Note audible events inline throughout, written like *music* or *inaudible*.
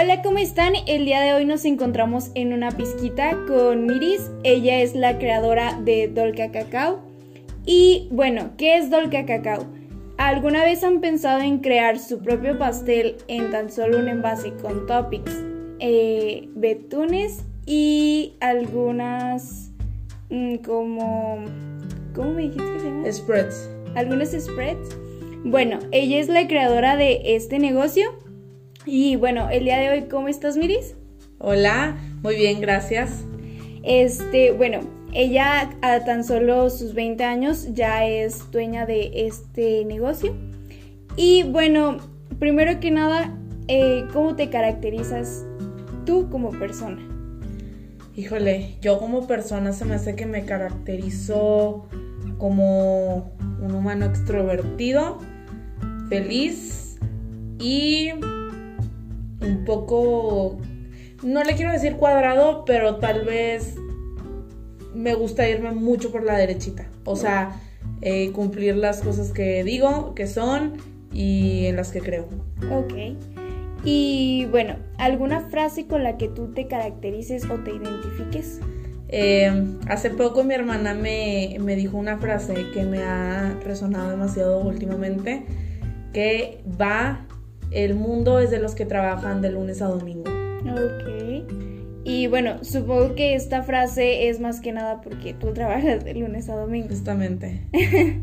Hola, ¿cómo están? El día de hoy nos encontramos en una pizquita con Miris. Ella es la creadora de Dolca Cacao. Y bueno, ¿qué es Dolca Cacao? ¿Alguna vez han pensado en crear su propio pastel en tan solo un envase con toppings, eh, betunes y algunas mm, como... ¿Cómo me dijiste que se llama? Spreads. Algunos spreads. Bueno, ella es la creadora de este negocio. Y bueno, el día de hoy, ¿cómo estás, Miris? Hola, muy bien, gracias. Este, bueno, ella a tan solo sus 20 años ya es dueña de este negocio. Y bueno, primero que nada, eh, ¿cómo te caracterizas tú como persona? Híjole, yo como persona se me hace que me caracterizo como un humano extrovertido, feliz y un poco, no le quiero decir cuadrado, pero tal vez me gusta irme mucho por la derechita. O sea, eh, cumplir las cosas que digo, que son y en las que creo. Ok. Y bueno, ¿alguna frase con la que tú te caracterices o te identifiques? Eh, hace poco mi hermana me, me, dijo una frase que me ha resonado demasiado últimamente, que va, el mundo es de los que trabajan de lunes a domingo. Ok. Y bueno, supongo que esta frase es más que nada porque tú trabajas de lunes a domingo. Justamente. *laughs*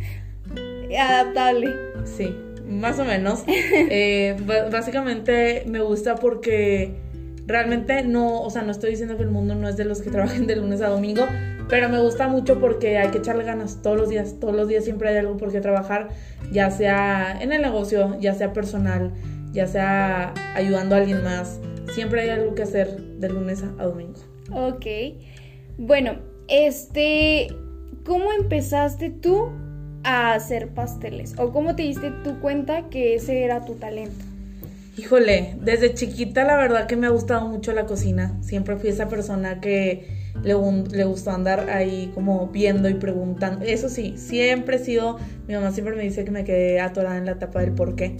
Adaptable. Sí, más o menos. Eh, básicamente me gusta porque realmente no, o sea, no estoy diciendo que el mundo no es de los que trabajen de lunes a domingo, pero me gusta mucho porque hay que echarle ganas todos los días, todos los días siempre hay algo por qué trabajar, ya sea en el negocio, ya sea personal, ya sea ayudando a alguien más, siempre hay algo que hacer de lunes a domingo. Ok, bueno, este, ¿cómo empezaste tú a hacer pasteles? ¿O cómo te diste tu cuenta que ese era tu talento? Híjole, desde chiquita la verdad que me ha gustado mucho la cocina. Siempre fui esa persona que le, le, gustó andar ahí como viendo y preguntando. Eso sí, siempre he sido, mi mamá siempre me dice que me quedé atorada en la etapa del por qué,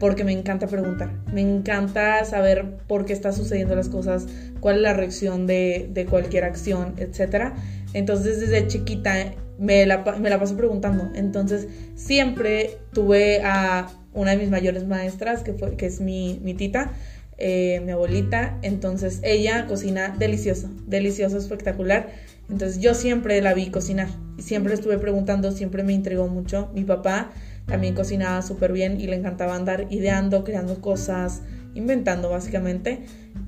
porque me encanta preguntar. Me encanta saber por qué están sucediendo las cosas, cuál es la reacción de, de cualquier acción, etc. Entonces desde chiquita me la, me la paso preguntando. Entonces siempre tuve a una de mis mayores maestras, que, fue, que es mi, mi tita, eh, mi abuelita. Entonces ella cocina delicioso, delicioso, espectacular. Entonces yo siempre la vi cocinar siempre estuve preguntando, siempre me intrigó mucho. Mi papá también cocinaba súper bien y le encantaba andar ideando, creando cosas, inventando básicamente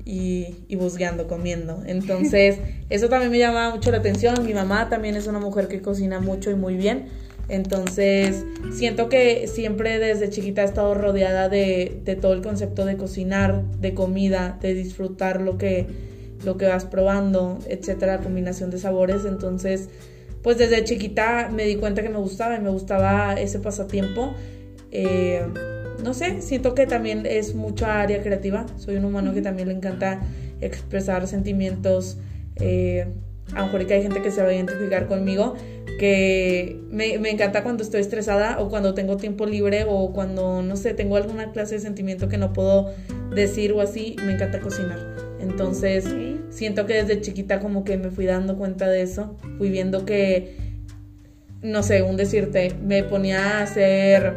y, y buscando, comiendo. Entonces *laughs* eso también me llamaba mucho la atención. Mi mamá también es una mujer que cocina mucho y muy bien. Entonces, siento que siempre desde chiquita he estado rodeada de, de, todo el concepto de cocinar, de comida, de disfrutar lo que, lo que vas probando, etcétera, combinación de sabores. Entonces, pues desde chiquita me di cuenta que me gustaba y me gustaba ese pasatiempo. Eh, no sé, siento que también es mucha área creativa. Soy un humano que también le encanta expresar sentimientos. Eh, a lo mejor que hay gente que se va a identificar conmigo, que me, me, encanta cuando estoy estresada o cuando tengo tiempo libre o cuando, no sé, tengo alguna clase de sentimiento que no puedo decir o así, me encanta cocinar. Entonces, siento que desde chiquita como que me fui dando cuenta de eso, fui viendo que, no sé, un decirte, me ponía a hacer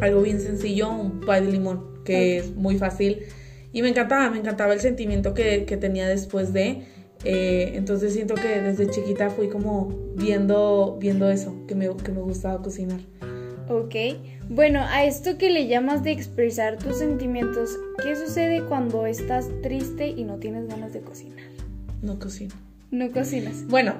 algo bien sencillo, un pie de limón, que es muy fácil. Y me encantaba, me encantaba el sentimiento que, que tenía después de... Eh, entonces siento que desde chiquita fui como viendo, viendo eso, que me, que me gustaba cocinar. Ok, bueno, a esto que le llamas de expresar tus sentimientos, ¿qué sucede cuando estás triste y no tienes ganas de cocinar? No cocino. No cocinas. Bueno,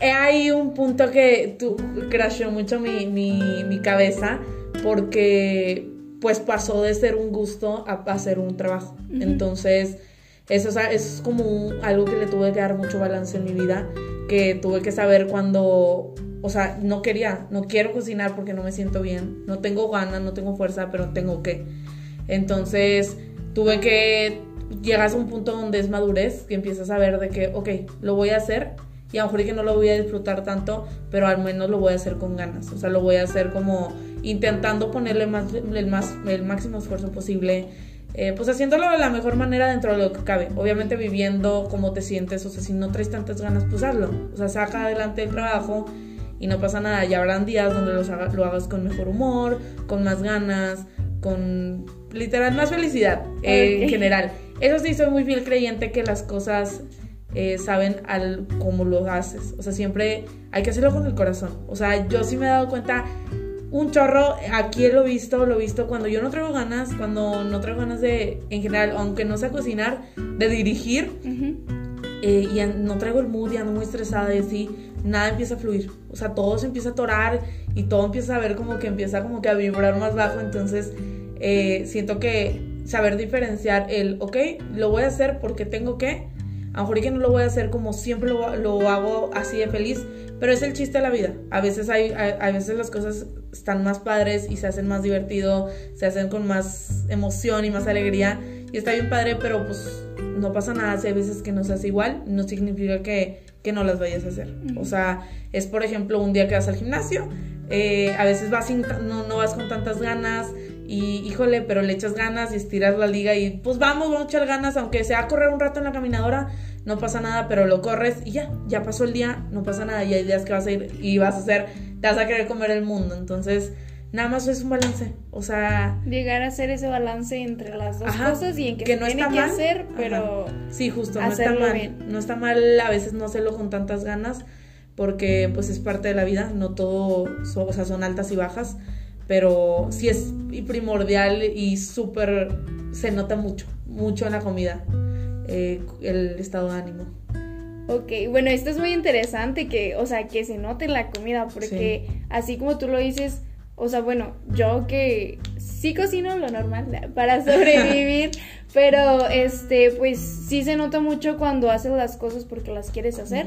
hay un punto que tú crashó mucho mi, mi, mi cabeza porque pues pasó de ser un gusto a, a ser un trabajo. Uh -huh. Entonces eso, es como algo que le tuve que dar mucho balance en mi vida, que tuve que saber cuando, o sea, no quería, no quiero cocinar porque no me siento bien, no tengo ganas, no tengo fuerza, pero tengo que. Entonces tuve que llegas a un punto donde es madurez, que empiezas a ver de que, ok, lo voy a hacer y a lo mejor que no lo voy a disfrutar tanto, pero al menos lo voy a hacer con ganas, o sea, lo voy a hacer como intentando ponerle más, el, más, el máximo esfuerzo posible eh, pues haciéndolo de la mejor manera dentro de lo que cabe. Obviamente viviendo como te sientes, o sea, si no traes tantas ganas, pues hazlo. O sea, saca adelante el trabajo y no pasa nada. Ya habrán días donde los lo hagas con mejor humor, con más ganas, con literal más felicidad eh, en general. Eso sí, soy muy fiel creyente que las cosas eh, saben al cómo lo haces. O sea, siempre hay que hacerlo con el corazón. O sea, yo sí me he dado cuenta un chorro, aquí lo he visto, lo he visto cuando yo no traigo ganas, cuando no traigo ganas de, en general, aunque no sé cocinar, de dirigir, eh, y no traigo el mood, y ando muy estresada y así, nada empieza a fluir. O sea, todo se empieza a atorar y todo empieza a ver como que empieza como que a vibrar más bajo, entonces eh, siento que saber diferenciar el, ok, lo voy a hacer porque tengo que, a lo mejor que no lo voy a hacer como siempre lo, lo hago así de feliz, pero es el chiste de la vida. A veces hay, a, veces las cosas están más padres y se hacen más divertido, se hacen con más emoción y más alegría. Y está bien padre, pero pues no pasa nada si hay veces que no se hace igual, no significa que, que no las vayas a hacer. O sea, es por ejemplo un día que vas al gimnasio, eh, a veces vas sin, no, no vas con tantas ganas, y híjole, pero le echas ganas y estiras la liga y pues vamos, vamos a echar ganas, aunque sea correr un rato en la caminadora, no pasa nada, pero lo corres y ya, ya pasó el día, no pasa nada, y hay días que vas a ir y vas a hacer, te vas a querer comer el mundo, entonces nada más es un balance, o sea... Llegar a hacer ese balance entre las dos cosas y en que, no tiene que hacer, pero... Sí, justo, no está mal, no está mal a veces no hacerlo con tantas ganas, porque pues es parte de la vida, no todo, o sea, son altas y bajas, pero sí es primordial y súper, se nota mucho, mucho en la comida, eh, el estado de ánimo. Ok, bueno, esto es muy interesante que, o sea, que se note en la comida, porque así como tú lo dices, o sea, bueno, yo que sí cocino lo normal para *laughs* sobrevivir, pero este, pues sí se nota mucho cuando haces las cosas porque las quieres hacer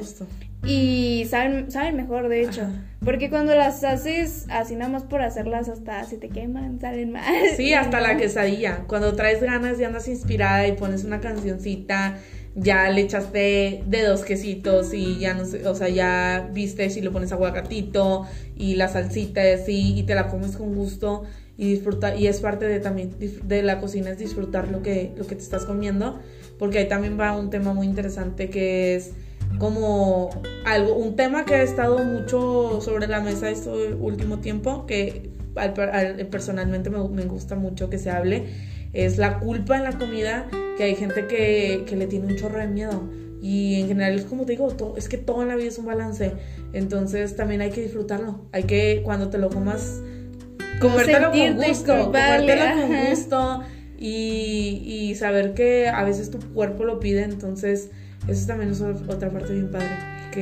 y saben, saben mejor, de hecho. Porque cuando las haces así nada más por hacerlas, hasta se te queman, salen mal. Sí, *laughs* hasta la quesadilla. Cuando traes ganas y andas inspirada y pones una cancioncita, ya le echaste de dos quesitos y ya no sé, o sea, ya viste si le pones aguacatito y la salsita y así y te la comes con gusto y disfruta y es parte de también de la cocina es disfrutar lo que lo que te estás comiendo, porque ahí también va un tema muy interesante que es como algo, un tema que ha estado mucho sobre la mesa este último tiempo, que personalmente me, gusta mucho que se hable, es la culpa en la comida, que hay gente que, le tiene un chorro de miedo. Y en general es como te digo, todo, es que todo en la vida es un balance. Entonces también hay que disfrutarlo. Hay que, cuando te lo comas, comértelo con gusto. Comértelo con gusto. Y, y saber que a veces tu cuerpo lo pide. Entonces eso también es otra parte bien padre.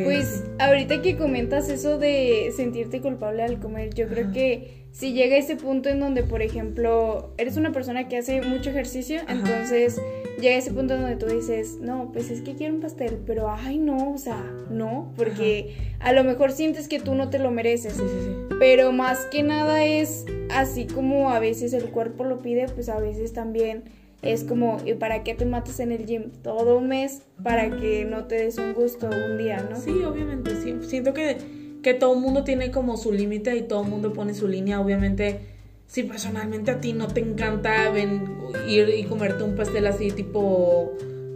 pues ahorita que comentas eso de sentirte culpable al comer, yo creo que si llega ese punto en donde, por ejemplo, eres una persona que hace mucho ejercicio, entonces llega ese punto en donde tú dices, no, pues es que quiero un pastel, pero ay no, o sea, no, porque a lo mejor sientes que tú no te lo mereces. Sí, sí, sí. Pero más que nada es así como a veces el cuerpo lo pide, pues a veces también es como, ¿y para qué te matas en el gym todo un mes para que no te des un gusto un día, no? Sí, obviamente, sí. Siento que, que todo el mundo tiene como su límite y todo el mundo pone su línea. Obviamente, si personalmente a ti no te encanta ir y comerte un pastel así tipo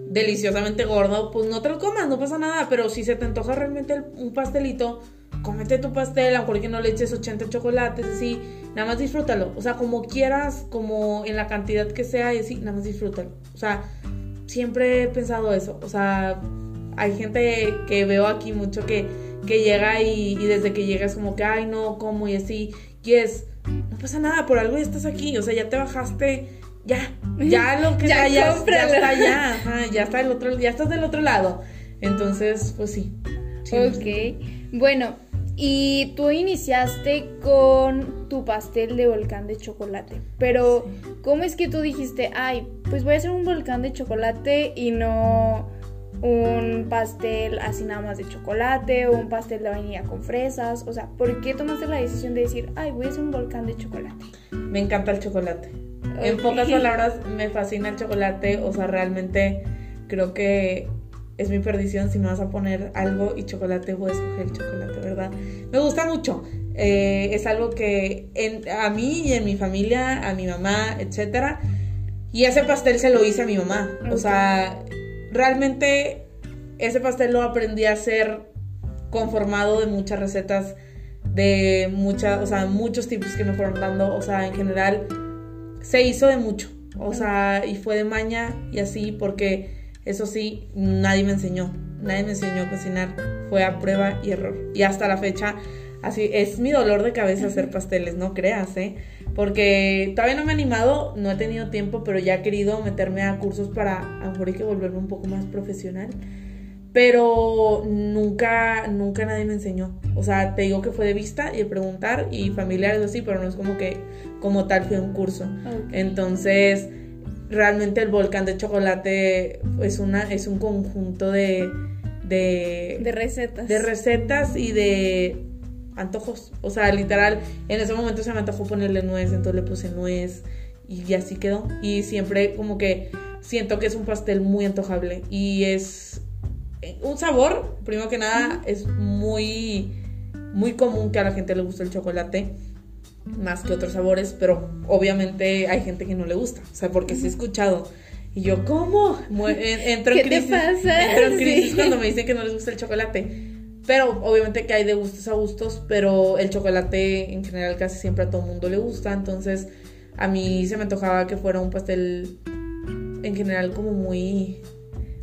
deliciosamente gordo, pues no te lo comas, no pasa nada. Pero si se te antoja realmente un pastelito, cómete tu pastel, aunque que no le eches 80 chocolates, así, nada más disfrútalo. O sea, como quieras, como en la cantidad que sea y así, nada más disfrútalo. O sea, siempre he pensado eso. O sea, hay gente que veo aquí mucho que, que llega y, desde que llega es como que, ay, no, como y así. Y es, no pasa nada, por algo ya estás aquí. O sea, ya te bajaste, ya, ya *laughs* lo que ya, ya, ya, está, ya, ya está el otro, ya estás del otro lado. Entonces, pues sí. ok. Bueno, y tú iniciaste con tu pastel de volcán de chocolate. Pero, ¿cómo es que tú dijiste, ay, pues voy a hacer un volcán de chocolate y no un pastel así nada más de chocolate o un pastel de vainilla con fresas? O sea, ¿por qué tomaste la decisión de decir, ay, voy a hacer un volcán de chocolate? Me encanta el chocolate. En pocas palabras, me fascina el chocolate. O sea, realmente creo que es mi perdición si me vas a poner algo y chocolate, voy a escoger el chocolate, ¿verdad? Me gusta mucho. Eh, es algo que a mí y en mi familia, a mi mamá, etcétera. Y ese pastel se lo hice a mi mamá. O sea, realmente ese pastel lo aprendí a hacer conformado de muchas recetas, de muchas, o sea, muchos tipos que me fueron dando. O sea, en general se hizo de mucho. O sea, y fue de maña y así porque eso sí, nadie me enseñó. Nadie me enseñó a cocinar. Fue a prueba y error. Y hasta la fecha, así es mi dolor de cabeza hacer pasteles, no creas, ¿eh? Porque todavía no me he animado, no he tenido tiempo, pero ya he querido meterme a cursos para a lo mejor hay que volverme un poco más profesional. Pero nunca, nunca nadie me enseñó. O sea, te digo que fue de vista y de preguntar y familiares así, pero no es como que como tal fue un curso. Entonces, realmente el volcán de chocolate es, una, es un conjunto de, de... De recetas. De recetas y de antojos. O sea, literal, en ese momento se me antojó ponerle nuez, entonces le puse nuez y así quedó. Y siempre como que siento que es un pastel muy antojable y es un sabor, primero que nada, es muy, muy común que a la gente le guste el chocolate más que otros sabores, pero obviamente hay gente que no le gusta, o sea, porque sí he escuchado. Y yo, ¿cómo? Entro en crisis. Entro en crisis cuando me dicen que no les gusta el chocolate. Pero obviamente que hay de gustos a gustos, pero el chocolate en general casi siempre a todo el mundo le gusta. Entonces a mí se me antojaba que fuera un pastel en general como muy...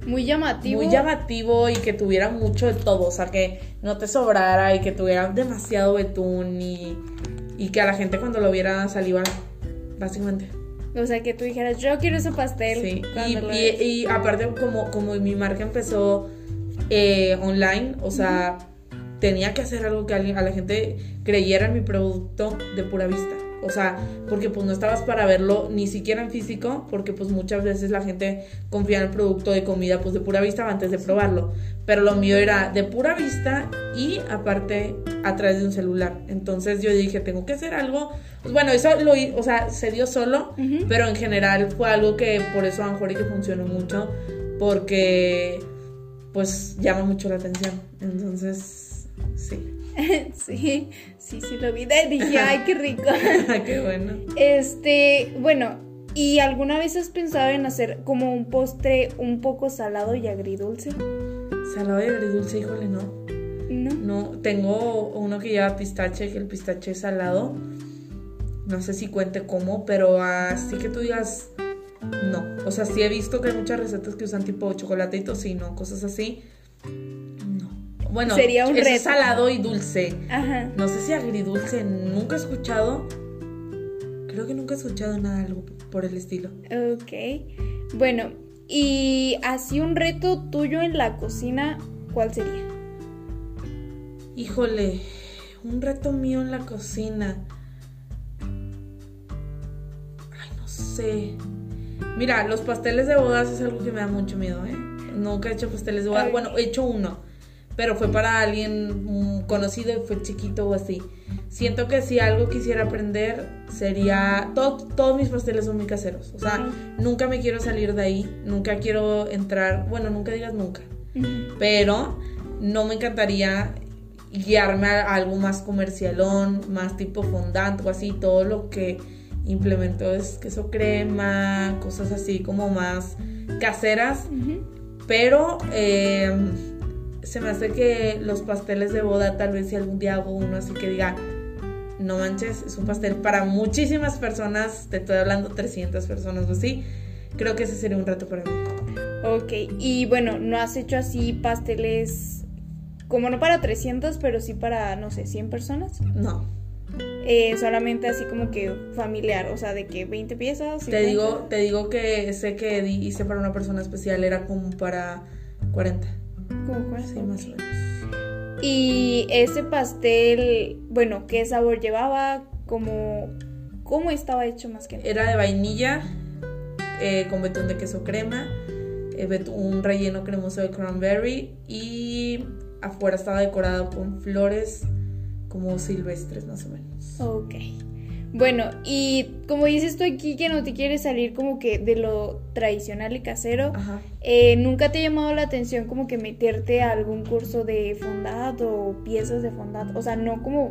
Muy llamativo. Muy llamativo y que tuviera mucho de todo. O sea, que no te sobrara y que tuviera demasiado betún y, y que a la gente cuando lo viera saliva, básicamente. O sea, que tú dijeras, yo quiero ese pastel. Sí, y, y, aparte como, como mi marca empezó eh, online, o sea, tenía que hacer algo que a la gente creyera en mi producto de pura vista. O sea, porque pues no estabas para verlo ni siquiera en físico, porque pues muchas veces la gente confía en el producto de comida pues de pura vista antes de probarlo. Pero lo mío era de pura vista y aparte a través de un celular. Entonces yo dije, tengo que hacer algo. Pues bueno, eso lo o sea, se dio solo, pero en general fue algo que por eso a lo mejor y que funcionó mucho, porque pues llama mucho la atención. Entonces, sí. *laughs* sí, sí, sí lo vi. Dije, ay, qué rico. *laughs* qué bueno. Este, bueno, ¿y alguna vez has pensado en hacer como un postre un poco salado y agridulce? Salado y agridulce, híjole, no. No. No, tengo uno que lleva pistache, que el pistache es salado. No sé si cuente cómo, pero así que tú digas, no. O sea, sí he visto que hay muchas recetas que usan tipo chocolate y tocino, cosas así. No. Bueno, Sería un es salado y dulce. Ajá. No sé si agridulce, nunca he escuchado. Creo que nunca he escuchado nada algo por el estilo. Ok. Bueno, y así un reto tuyo en la cocina, ¿cuál sería? Híjole, un reto mío en la cocina. Ay, no sé. Mira, los pasteles de bodas es algo que me da mucho miedo, ¿eh? Nunca he hecho pasteles de bodas. Bueno, he hecho uno, pero fue para alguien conocido y fue chiquito o así. Siento que si algo quisiera aprender sería. todos mis pasteles son muy caseros. O sea, nunca me quiero salir de ahí. Nunca quiero entrar. Bueno, nunca digas nunca. Pero no me encantaría guiarme a algo más comercialón, más tipo fondant o así. Todo lo que implementó es queso crema, cosas así como más caseras, pero em, se me hace que los pasteles de boda tal vez si algún día hago uno así que diga, no manches, es un pastel para muchísimas personas, te estoy hablando 300 personas o así, creo que ese sería un reto para mí. Ok, y bueno, ¿no has hecho así pasteles como no para 300, pero sí para, no sé, 100 personas? No. Eh, solamente así como que familiar, o sea, de que 20 piezas. Te digo, te digo que sé que hice para una persona especial, era como para 40. Como 40. Sí, más o menos. Y ese pastel, bueno, ¿qué sabor llevaba? ¿Cómo, cómo estaba hecho más que nada? Era de vainilla, eh, con betún de queso crema, eh, un relleno cremoso de cranberry y afuera estaba decorado con flores como silvestres más o menos. Ok. Bueno, y como dices tú aquí que no te quieres salir como que de lo tradicional y casero, eh, ¿nunca te ha llamado la atención como que meterte a algún curso de fondant o piezas de fondant? O sea, no como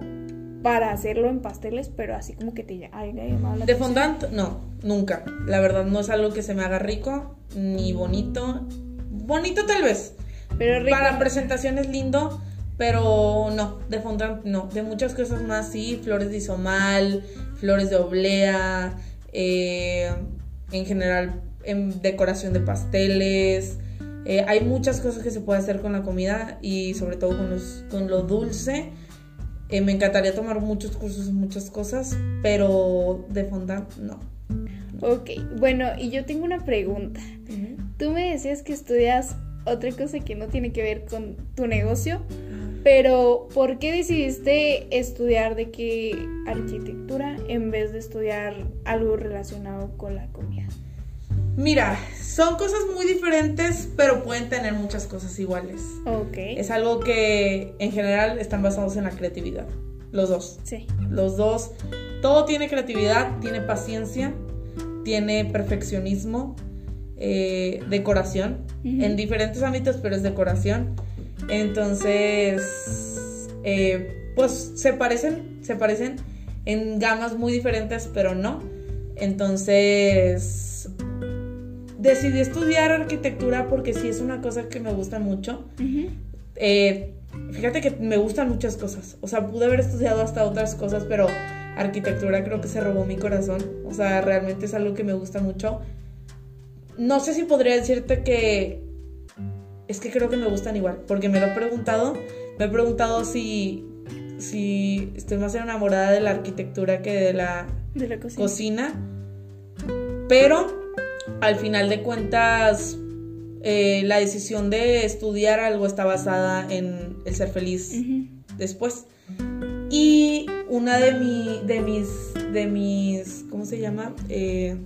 para hacerlo en pasteles, pero así como que te haya llamado la De atención. fondant, no, nunca. La verdad no es algo que se me haga rico, ni bonito. Bonito tal vez. Pero rico. Para presentación es lindo, pero no, de fondant no. De muchas cosas más sí, flores de isomal, flores de oblea, eh, en general en decoración de pasteles. Eh, hay muchas cosas que se puede hacer con la comida y sobre todo con, los, con lo dulce. Eh, me encantaría tomar muchos cursos en muchas cosas, pero de fondant no. Ok, bueno, y yo tengo una pregunta. Tú me decías que estudias otra cosa que no tiene que ver con tu negocio, pero ¿por qué decidiste estudiar de qué arquitectura en vez de estudiar algo relacionado con la comida? Mira, son cosas muy diferentes, pero pueden tener muchas cosas iguales. Ok. Es algo que en general están basados en la creatividad. Los dos. Sí. Los dos. Todo tiene creatividad, tiene paciencia, tiene perfeccionismo, eh, decoración. En diferentes ámbitos, pero es decoración. Entonces, eh, pues se parecen, se parecen en gamas muy diferentes, pero no. Entonces, decidí estudiar arquitectura porque sí es una cosa que me gusta mucho. Eh, fíjate que me gustan muchas cosas. O sea, pude haber estudiado hasta otras cosas, pero arquitectura creo que se robó mi corazón. O sea, realmente es algo que me gusta mucho. No sé si podría decirte que... Es que creo que me gustan igual, porque me lo he preguntado. Me he preguntado si, si estoy más enamorada de la arquitectura que de la De la cocina. cocina. Pero al final de cuentas, eh, la decisión de estudiar algo está basada en el ser feliz después. Y una de, mi, de mis, de mis, ¿cómo se llama? Eh,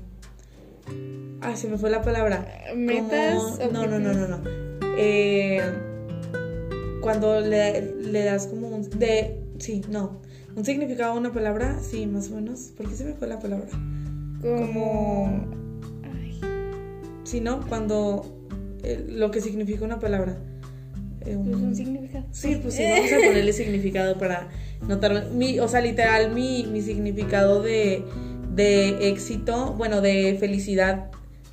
ay, se me fue la palabra. Metas. Como- no, no, no, no, no. Eh, cuando le, le das como un, de, sí, no, un significado a una palabra, sí, más o menos. ¿Por qué se me fue la palabra? Como. Ay. Sí, ¿no? Cuando eh, lo que significa una palabra. Eh, Pues un- un significado. Sí, pues sí, vamos a ponerle *laughs* significado para notar. Mi, o sea, literal, mi, mi significado de, de éxito, bueno, de felicidad,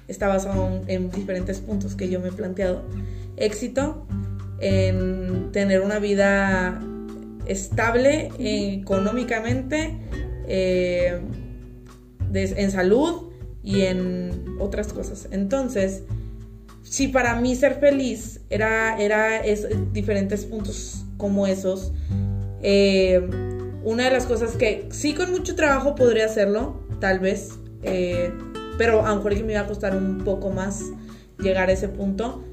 está basado en, en diferentes puntos que yo me he planteado. Éxito en tener una vida estable eh, económicamente, eh, en salud y en otras cosas. Entonces, si para mí ser feliz era, era es- diferentes puntos como esos, eh, una de las cosas que sí con mucho trabajo podría hacerlo, tal vez, pero a lo mejor que me iba a costar un poco más llegar a ese punto.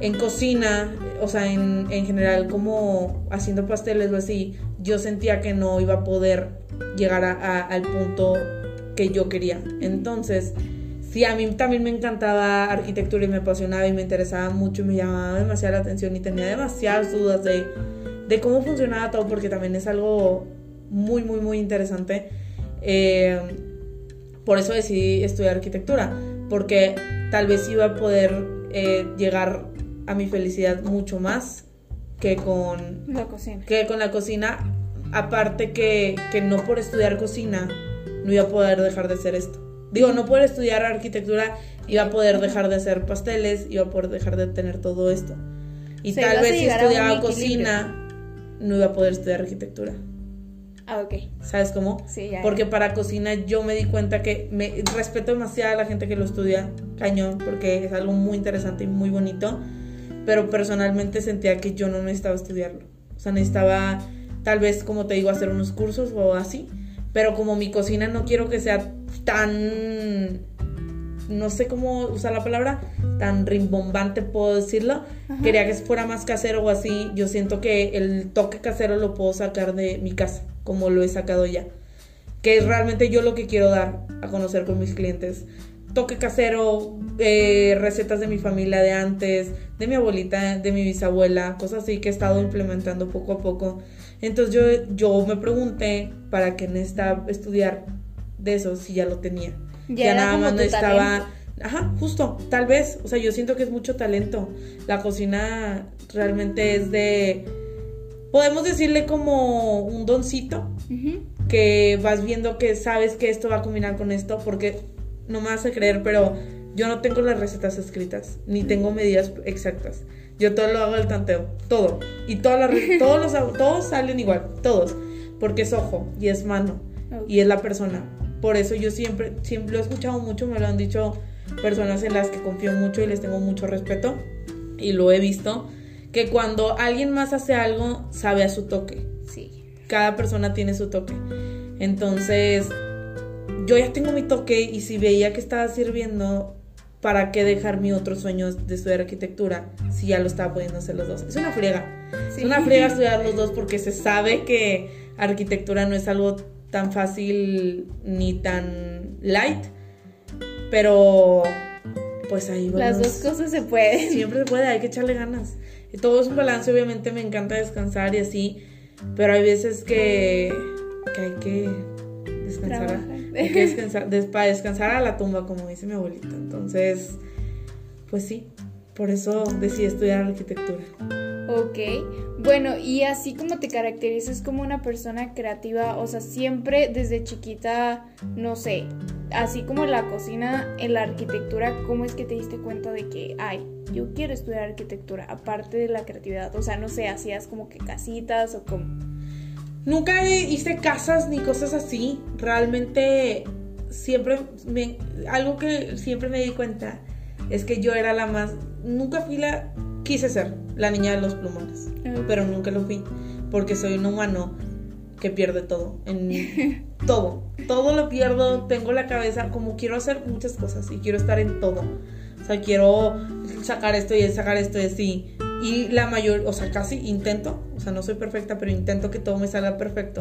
En cocina, o sea, en, en general como haciendo pasteles o así, yo sentía que no iba a poder llegar al punto que yo quería. Entonces, sí, a mí también me encantaba arquitectura y me apasionaba y me interesaba mucho y me llamaba demasiado la atención y tenía demasiadas dudas de, de cómo funcionaba todo porque también es algo muy, muy, muy interesante. Eh, por eso decidí estudiar arquitectura, porque tal vez iba a poder eh, llegar a mi felicidad mucho más que con La cocina. que con la cocina, aparte que, que no por estudiar cocina no iba a poder dejar de hacer esto. Digo, no por estudiar arquitectura iba a poder dejar de hacer pasteles, iba a poder dejar de tener todo esto. Y O sea, tal vez si estudiaba cocina, no iba a poder estudiar arquitectura. Ah, ok. ¿Sabes cómo? Sí, ya. Porque para cocina yo me di cuenta que me respeto demasiado a la gente que lo estudia, cañón, porque es algo muy interesante y muy bonito, pero personalmente sentía que yo no necesitaba estudiarlo. O sea, necesitaba tal vez, como te digo, hacer unos cursos o así, pero como mi cocina no quiero que sea tan, no sé cómo usar la palabra, tan rimbombante puedo decirlo, Ajá. quería que fuera más casero o así, yo siento que el toque casero lo puedo sacar de mi casa, como lo he sacado ya que es realmente yo lo que quiero dar a conocer con mis clientes. Toque casero, eh, recetas de mi familia de antes, de mi abuelita, de mi bisabuela, cosas así que he estado implementando poco a poco. Entonces yo, yo me pregunté para qué necesitaba estudiar de eso si ya lo tenía. Ya era como tu necesitaba... Ajá, justo, tal vez. O sea, yo siento que es mucho talento. La cocina realmente es de... Podemos decirle como un doncito, que vas viendo que sabes que esto va a combinar con esto, porque no me vas a creer, pero yo no tengo las recetas escritas, ni tengo medidas exactas. Yo todo lo hago al tanteo, todo. Y todas las, todos, los, todos salen igual, todos. Porque es ojo y es mano y es la persona. Por eso yo siempre, siempre lo he escuchado mucho, me lo han dicho personas en las que confío mucho y les tengo mucho respeto. Y lo he visto, que cuando alguien más hace algo, sabe a su toque. Sí. Cada persona tiene su toque. Entonces, yo ya tengo mi toque y si veía que estaba sirviendo, ¿para qué dejar mi otro sueño de estudiar arquitectura si ya lo estaba pudiendo hacer los dos? Es una friega. Es una friega estudiar los dos porque se sabe que arquitectura no es algo tan fácil ni tan light, pero pues ahí Las dos cosas se pueden. Siempre se puede, hay que echarle ganas. Y todo es un balance, obviamente me encanta descansar y así, pero hay veces que, que hay que descansar. Hay que descansar, para descansar a la tumba, como dice mi abuelita. Entonces, pues sí, por eso decidí estudiar arquitectura. Ok, bueno, y así como te caracterizas como una persona creativa, o sea, siempre desde chiquita, no sé, así como la cocina, en la arquitectura, ¿cómo es que te diste cuenta de que, ay, yo quiero estudiar arquitectura, aparte de la creatividad? O sea, no sé, hacías como que casitas o como... Nunca hice casas ni cosas así, realmente siempre, me, algo que siempre me di cuenta es que yo era la más, nunca fui la quise ser la niña de los plumones, pero nunca lo fui, porque soy un humano que pierde todo, en *laughs* todo, todo lo pierdo, tengo la cabeza, como quiero hacer muchas cosas y quiero estar en todo, o sea, quiero sacar esto y sacar esto y así, y la mayor, o sea, casi intento, o sea, no soy perfecta, pero intento que todo me salga perfecto.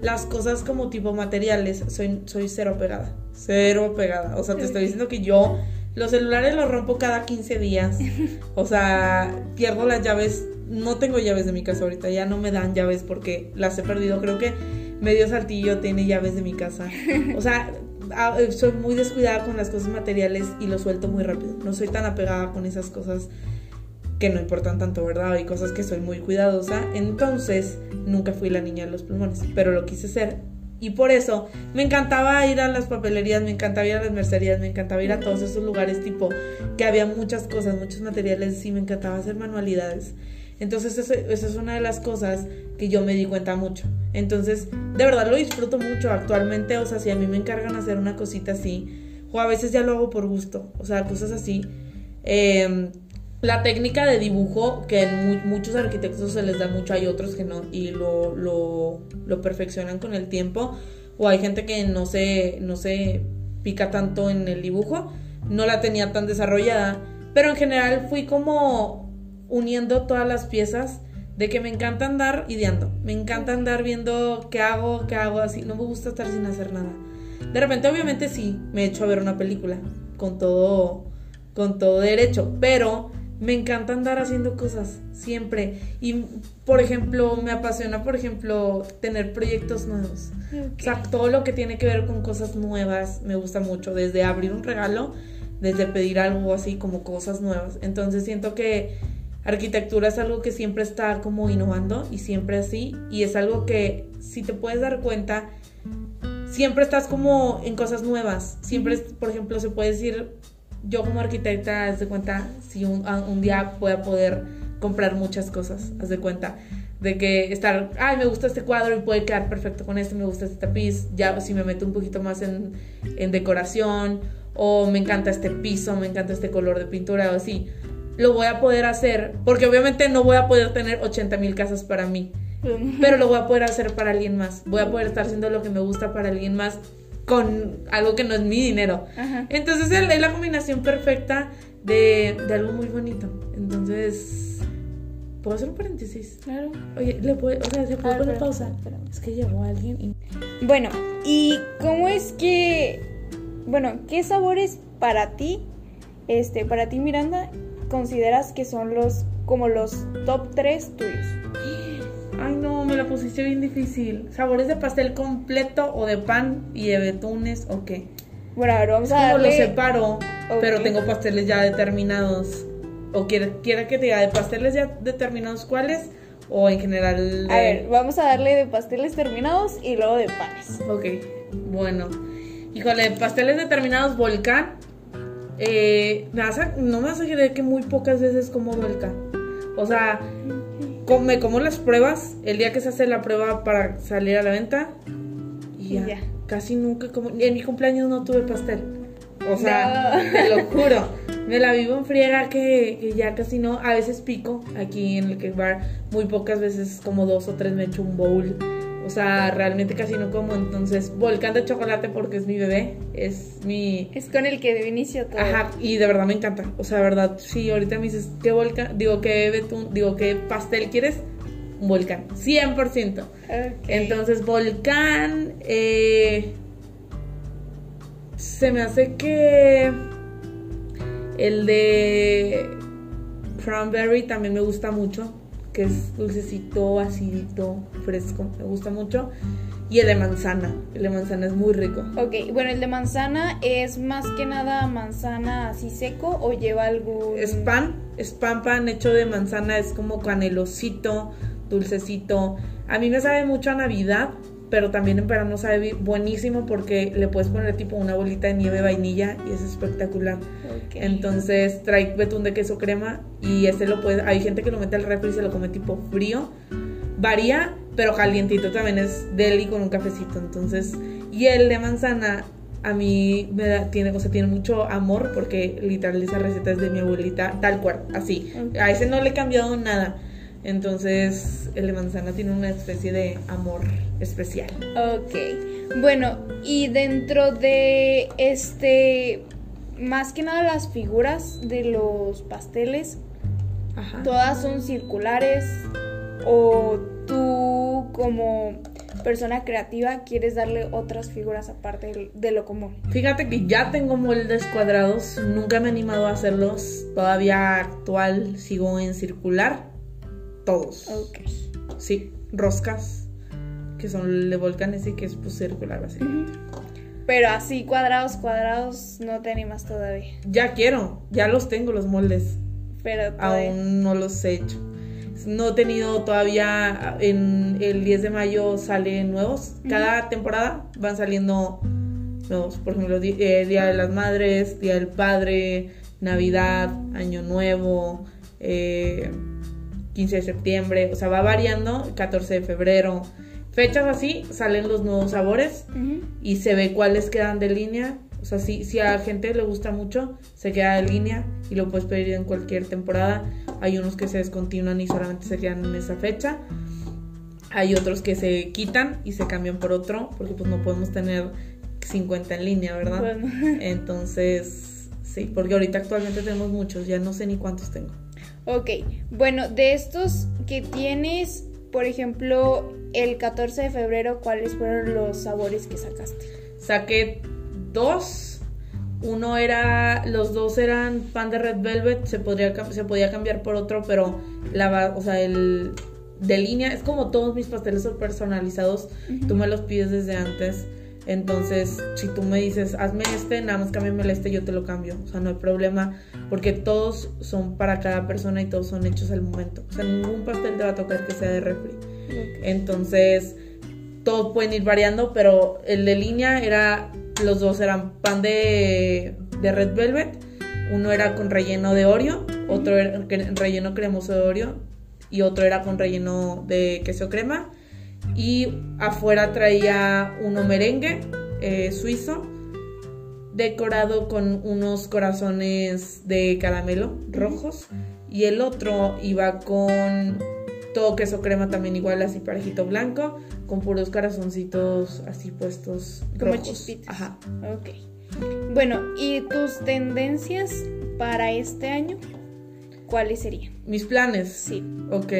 Las cosas como tipo materiales, soy, soy cero pegada, cero pegada, o sea, te estoy diciendo que yo los celulares los rompo cada 15 días. *laughs* O sea, pierdo las llaves. No tengo llaves de mi casa ahorita. Ya no me dan llaves porque las he perdido. Creo que medio saltillo tiene llaves de mi casa. O sea, soy muy descuidada con las cosas materiales y lo suelto muy rápido. No soy tan apegada con esas cosas que no importan tanto, ¿verdad? Hay cosas que soy muy cuidadosa. Entonces, nunca fui la niña de los pulmones, pero lo quise ser y por eso me encantaba ir a las papelerías, me encantaba ir a las mercerías, me encantaba ir a todos esos lugares tipo que había muchas cosas, muchos materiales y me encantaba hacer manualidades. Entonces eso, es una de las cosas que yo me di cuenta mucho. Entonces, de verdad lo disfruto mucho actualmente. O sea, si a mí me encargan hacer una cosita así, o a veces ya lo hago por gusto, o sea, cosas así. Eh, la técnica de dibujo, que en muchos arquitectos se les da mucho, hay otros que no, y lo, lo, perfeccionan con el tiempo, o hay gente que no se, no se pica tanto en el dibujo, no la tenía tan desarrollada, pero en general fui como uniendo todas las piezas de que me encanta andar ideando, me encanta andar viendo qué hago, qué hago, así, no me gusta estar sin hacer nada. De repente, obviamente sí, me he hecho a ver una película con todo, con todo derecho, pero me encanta andar haciendo cosas, siempre. Y, por ejemplo, me apasiona, por ejemplo, tener proyectos nuevos. O sea, todo lo que tiene que ver con cosas nuevas me gusta mucho, desde abrir un regalo, desde pedir algo así como cosas nuevas. Entonces siento que arquitectura es algo que siempre está como innovando y siempre así. Y es algo que, si te puedes dar cuenta, siempre estás como en cosas nuevas. Siempre, por ejemplo, se puede decir yo como arquitecta, haz de cuenta, si un, un día voy a poder comprar muchas cosas, haz de cuenta, de que estar, ay, me gusta este cuadro y puede quedar perfecto con este, me gusta este tapiz, ya si me meto un poquito más en, en decoración, o me encanta este piso, me encanta este color de pintura, o así, lo voy a poder hacer, porque obviamente no voy a poder tener 80 mil casas para mí, pero lo voy a poder hacer para alguien más, voy a poder estar haciendo lo que me gusta para alguien más con algo que no es mi dinero. Entonces es la combinación perfecta de, algo muy bonito. Entonces, ¿puedo hacer un paréntesis? Claro. Oye, ¿le puede, o sea, ¿se puede poner pausa? Es que llegó alguien y... Bueno, ¿y cómo es que... Bueno, ¿qué sabores para ti, este, para ti Miranda, consideras que son los, como los top 3 tuyos? *gasps* Ay, no, me la pusiste bien difícil. ¿Sabores de pastel completo o de pan y de betunes o qué? Bueno, a ver, vamos a darle... lo separo, pero tengo pasteles ya determinados. ¿O quiere, quiere que te diga de pasteles ya determinados cuáles? O en general. A ver, vamos a darle de pasteles terminados y luego de panes. Ok, bueno. Híjole, pasteles determinados, volcán. Eh, me vas a- no me vas a creer que muy pocas veces como volcán. O sea, me como las pruebas el día que se hace la prueba para salir a la venta. Y ya. Ya. Casi nunca como. En mi cumpleaños no tuve pastel. O sea, No. te lo juro. Me la vivo en friega que, que ya casi no. A veces pico aquí en el cake bar. Muy pocas veces, como dos o tres, me echo un bowl. O sea, realmente casi no como. Entonces, volcán de chocolate porque es mi bebé. Es mi. Es con el que dio inicio todo. Ajá, y de verdad me encanta. O sea, de verdad, sí, ahorita me dices, ¿qué volcán? Digo, ¿qué betún? Digo, ¿qué pastel quieres? Un volcán. 100%. Ok. Entonces, volcán. eh, se me hace que. El de. Cranberry también me gusta mucho. Que es dulcecito, acidito, fresco. Me gusta mucho. Y el de manzana. El de manzana es muy rico. Ok, bueno, el de manzana es más que nada manzana así seco o lleva algún... Es pan, es pan pan hecho de manzana, es como canelosito, dulcecito. A mí me sabe mucho a Navidad, pero también en verano sabe buenísimo porque le puedes poner tipo una bolita de nieve vainilla y es espectacular. Ok. Entonces trae betún de queso crema y ese lo puede, hay gente que lo mete al refri y se lo come tipo frío. Varía, pero calientito también es deli con un cafecito. Entonces, y el de manzana a mí me da, tiene, o sea, tiene mucho amor porque literal esa receta es de mi abuelita, tal cual, así. A ese no le he cambiado nada. Entonces, el de manzana tiene una especie de amor especial. Ok. Bueno, y dentro de este, más que nada las figuras de los pasteles, Ajá. todas son circulares o tú como persona creativa quieres darle otras figuras aparte de lo común. Fíjate que ya tengo moldes cuadrados, nunca me he animado a hacerlos. Todavía actual sigo en circular. Todos. Ok. Sí, roscas, que son de volcanes y que es pues circular básicamente. Pero así cuadrados, cuadrados, no te animas todavía. Ya quiero, ya los tengo los moldes. Pero todavía- Aún no los he hecho. No he tenido todavía, en el 10 de mayo salen nuevos. Cada temporada van saliendo nuevos. Por ejemplo, eh, Día de las Madres, Día del Padre, Navidad, Año Nuevo, eh, 15 de septiembre. O sea, va variando. 14 de febrero. Fechas así, salen los nuevos sabores y se ve cuáles quedan de línea. O sea, si, si a la gente le gusta mucho, se queda de línea y lo puedes pedir en cualquier temporada. Hay unos que se descontinúan y solamente se quedan en esa fecha. Hay otros que se quitan y se cambian por otro, porque pues no podemos tener 50 en línea, ¿verdad? Pues no. *laughs* Entonces, sí, porque ahorita actualmente tenemos muchos, ya no sé ni cuántos tengo. Ok, bueno, de estos que tienes, por ejemplo, el 14 de febrero, ¿cuáles fueron los sabores que sacaste? Saqué dos. Uno era, los dos eran pan de red velvet, se podría se podía cambiar por otro, pero la o sea, el de línea es como todos mis pasteles son personalizados, tú me los pides desde antes. Entonces, si tú me dices, hazme este, nada más cámbiame el este, yo te lo cambio. O sea, no hay problema, porque todos son para cada persona y todos son hechos al momento. O sea, ningún pastel te va a tocar que sea de refri. Entonces, todos pueden ir variando, pero el de línea era, los dos eran pan de, de red velvet, uno era con relleno de Oreo, otro era relleno cremoso de Oreo y otro era con relleno de queso crema. Y afuera traía uno merengue eh, suizo decorado con unos corazones de caramelo rojos y el otro iba con todo queso crema también igual así parejito blanco con puros corazoncitos así puestos Como rojos. chispitas. Ajá. Ok. Bueno, ¿y tus tendencias para este año? ¿Cuáles serían? Mis planes. Sí. Ok.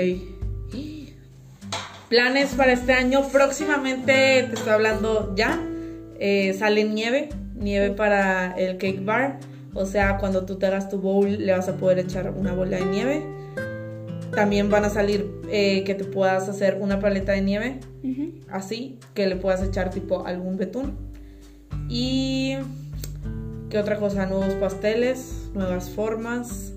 Planes para este año. Próximamente, te estoy hablando ya. eh, sale nieve. Nieve para el cake bar. O sea, cuando tú te hagas tu bowl, le vas a poder echar una bola de nieve. También van a salir eh, que te puedas hacer una paleta de nieve. Así, que le puedas echar tipo algún betún. Y. ¿Qué otra cosa? Nuevos pasteles, nuevas formas.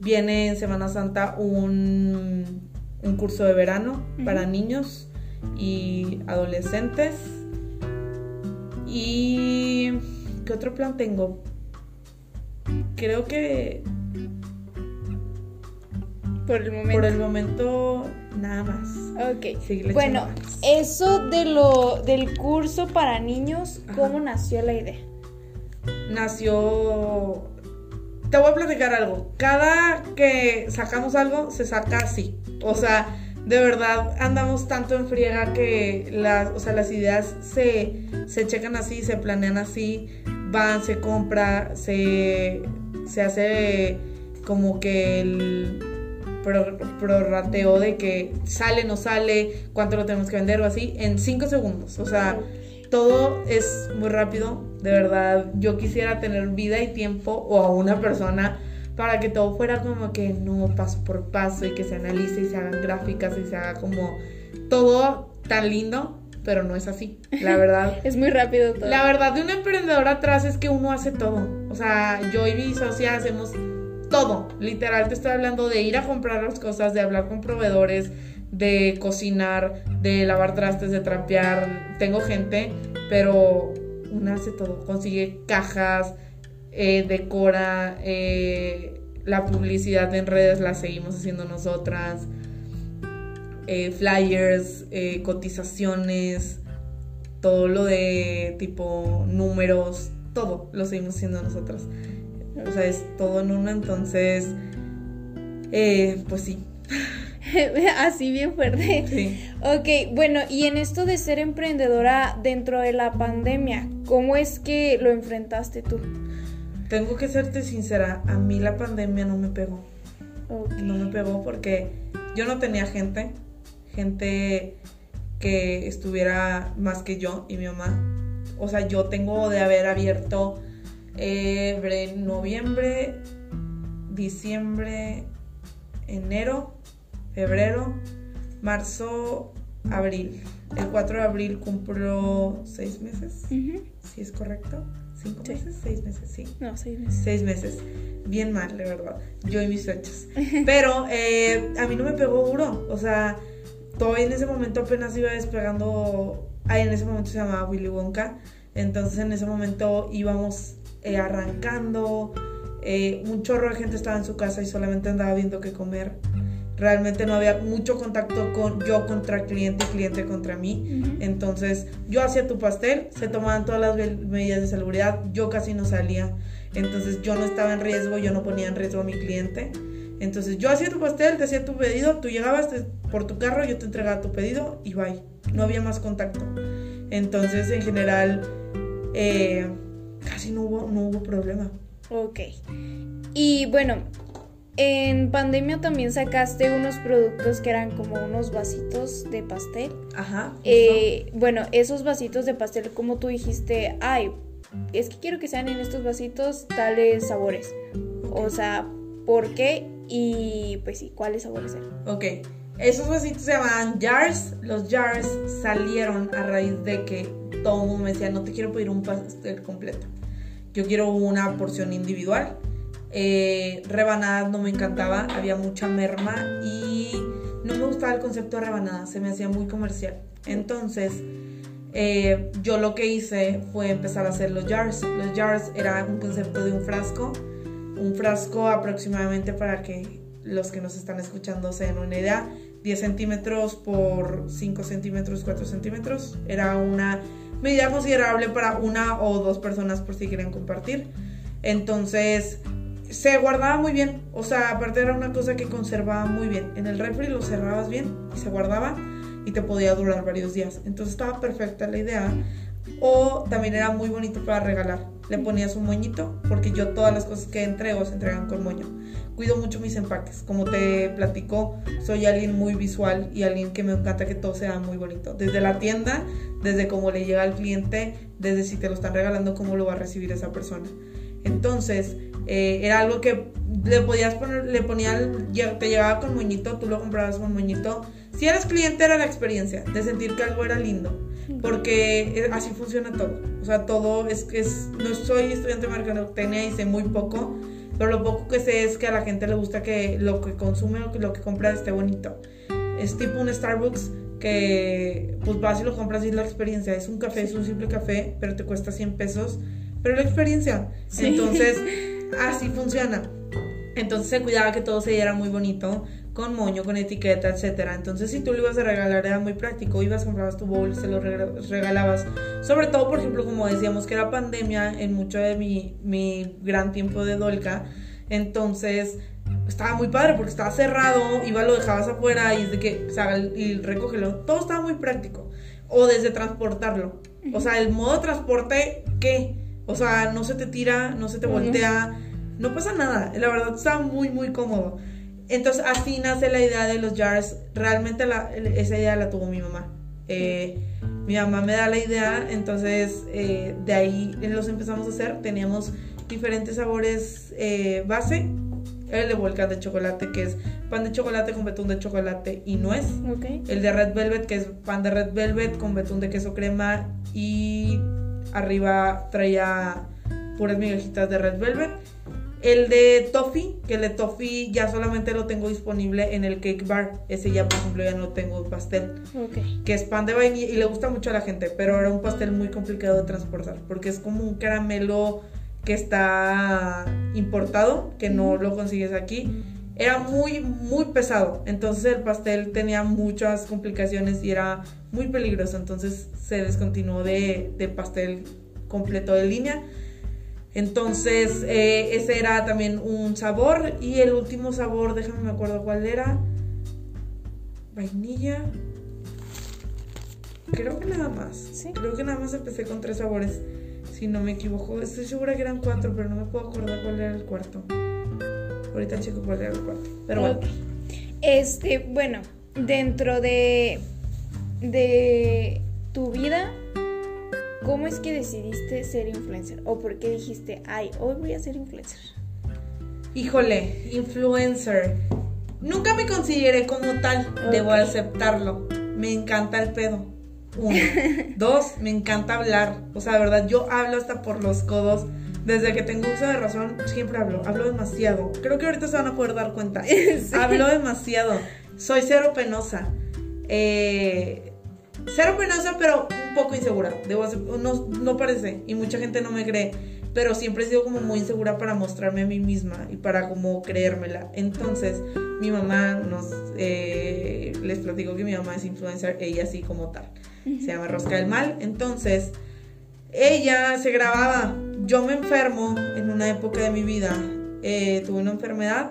Viene en Semana Santa un, un curso de verano para niños y adolescentes. ¿Y qué otro plan tengo? Creo que por el momento. por el momento nada más. Ok. Seguirle Bueno, eso de lo del curso para niños, ¿cómo nació la idea? nació. Te voy a platicar algo. Cada que sacamos algo, se saca así. O sea, de verdad andamos tanto en friega que las, o sea, las ideas se, se checan así, se planean así, van, se compra, se, se hace como que el pro- prorrateo de que sale, no sale, cuánto lo tenemos que vender o así, en cinco segundos. O sea, todo es muy rápido, de verdad. Yo quisiera tener vida y tiempo o a una persona para que todo fuera como que no paso por paso y que se analice y se hagan gráficas y se haga como todo tan lindo, pero no es así, la *laughs* verdad. Es muy rápido todo. La verdad de un emprendedor atrás es que uno hace todo. O sea, yo y mi socia hacemos todo. Literal, te estoy hablando de ir a comprar las cosas, de hablar con proveedores, de cocinar, de lavar trastes, de trapear. Tengo gente, pero una hace todo. Consigue cajas, eh, decora, eh, la publicidad en redes la seguimos haciendo nosotras. eh, flyers, cotizaciones, todo lo de tipo números, todo lo seguimos haciendo nosotras. O sea, es todo en uno, entonces, eh, pues sí, *laughs* Así bien fuerte. sí. Ok, bueno, y en esto de ser emprendedora dentro de la pandemia, ¿cómo es que lo enfrentaste tú? Tengo que serte sincera, a mí la pandemia no me pegó. No me pegó porque yo no tenía gente, gente que estuviera más que yo y mi mamá. O sea, yo tengo de haber abierto eh, bre- noviembre, diciembre, enero, febrero, marzo, abril. El 4 de abril cumplo seis meses, si es correcto. ¿Cinco Sí. meses? Seis meses, sí. No, seis meses. Seis meses. Bien mal, de verdad. Yo y mis fechas. *laughs* Pero eh, a mí no me pegó duro. O sea, todavía en ese momento apenas iba despegando. Ay, en ese momento se llamaba Willy Wonka. Entonces en ese momento íbamos eh, arrancando. eh, un chorro de gente estaba en su casa y solamente andaba viendo qué comer. Realmente no había mucho contacto con yo contra cliente y cliente contra mí. Entonces yo hacía tu pastel, se tomaban todas las medidas de seguridad, yo casi no salía. Entonces yo no estaba en riesgo, yo no ponía en riesgo a mi cliente. Entonces yo hacía tu pastel, te hacía tu pedido, tú llegabas te- por tu carro, yo te entregaba tu pedido y bye. No había más contacto. Entonces en general eh, casi no hubo, no hubo problema. Ok. Y bueno, en pandemia también sacaste unos productos que eran como unos vasitos de pastel. Ajá. Eh, bueno, esos vasitos de pastel, como tú dijiste, ay, es que quiero que sean en estos vasitos tales sabores. O sea, ¿por qué? Y pues sí, ¿cuáles sabores eran? Ok, esos vasitos se llamaban jars. Los jars salieron a raíz de que todo el mundo me decía, no te quiero pedir un pastel completo. Yo quiero una porción individual. Eh, rebanadas no me encantaba, había mucha merma y no me gustaba el concepto de rebanadas, se me hacía muy comercial. Entonces, eh, yo lo que hice fue empezar a hacer los jars. Los jars era un concepto de un frasco, un frasco aproximadamente para que los que nos están escuchando se den una idea, 10 centímetros por 5 centímetros, 4 centímetros. Era una medida considerable para una o dos personas por si quieren compartir. Entonces se guardaba muy bien, o sea, aparte era una cosa que conservaba muy bien. En el refri lo cerrabas bien y se guardaba y te podía durar varios días. Entonces estaba perfecta la idea. O también era muy bonito para regalar. Le ponías un moñito, porque yo todas las cosas que entrego se entregan con moño. Cuido mucho mis empaques. Como te platico, soy alguien muy visual y alguien que me encanta que todo sea muy bonito. Desde la tienda, desde cómo le llega al cliente, desde si te lo están regalando, cómo lo va a recibir esa persona. Entonces, eh, era algo que le podías poner, le ponían, te llegaba con moñito, tú lo comprabas con moñito. Si eras cliente era la experiencia de sentir que algo era lindo, porque eh, así funciona todo. O sea, todo es que es, no soy estudiante de mercadotecnia y sé muy poco, pero lo poco que sé es que a la gente le gusta que lo que consume o que lo que compra esté bonito. Es tipo un Starbucks que pues vas y lo compras y la experiencia. Es un café, es un simple café, pero te cuesta 100 pesos. Pero la experiencia. Entonces, *laughs* así funciona. Entonces se cuidaba que todo se diera muy bonito, con moño, con etiqueta, etcétera. Entonces, si tú lo ibas a regalar, era muy práctico. Ibas, comprabas tu bowl, se lo regalabas. Sobre todo, por ejemplo, como decíamos que era pandemia en mucho de mi, mi gran tiempo de Dolca. Entonces, estaba muy padre porque estaba cerrado, iba, lo dejabas afuera y es de que, sea, y recógelo. Todo estaba muy práctico. O desde transportarlo. O sea, el modo transporte, ¿qué? O sea, no se te tira, no se te voltea, no pasa nada. La verdad está muy, muy cómodo. Entonces así nace la idea de los jars. Realmente esa idea la tuvo mi mamá. Eh, mi mamá me da la idea, entonces eh, de ahí los empezamos a hacer. Teníamos diferentes sabores eh, base. El de volcán de chocolate, que es pan de chocolate con betún de chocolate y nuez. El de red velvet, que es pan de red velvet con betún de queso crema y arriba traía puras migajitas de red velvet. El de toffee, que el de toffee ya solamente lo tengo disponible en el cake bar. Ese ya, por ejemplo, ya no tengo pastel. Que es pan de vainilla y le gusta mucho a la gente, pero era un pastel muy complicado de transportar porque es como un caramelo que está importado, que no lo consigues aquí. Era muy, muy pesado. Entonces el pastel tenía muchas complicaciones y era muy peligroso. Entonces se descontinuó de, de pastel completo de línea entonces, eh, ese era también un sabor. Y el último sabor, déjame me acuerdo cuál era. Vainilla. Creo que nada más. ¿Sí? Creo que nada más empecé con tres sabores. Si no me equivoco. Estoy segura que eran cuatro, pero no me puedo acordar cuál era el cuarto. Ahorita chico cuál era el cuarto. Pero bueno. Este, bueno, dentro de. de tu vida ¿Cómo es que decidiste ser influencer? ¿O por qué dijiste, ay, hoy voy a ser influencer? Híjole, influencer. Nunca me consideré como tal, debo aceptarlo. Me encanta el pedo. Uno. *laughs* Dos, me encanta hablar. O sea, de verdad, yo hablo hasta por los codos. Desde que tengo uso de razón, siempre hablo. Hablo demasiado. Creo que ahorita se van a poder dar cuenta. *laughs* Hablo demasiado. Soy cero penosa. Eh, cero penosa, pero un poco insegura. Debo no, no parece, y mucha gente no me cree, pero siempre he sido como muy insegura para mostrarme a mí misma y para como creérmela. Entonces, mi mamá nos, eh, les platico que mi mamá es influencer, ella así como tal. Se llama Rosca del Mal. Entonces, ella se grababa. Yo me enfermo en una época de mi vida. Eh, tuve una enfermedad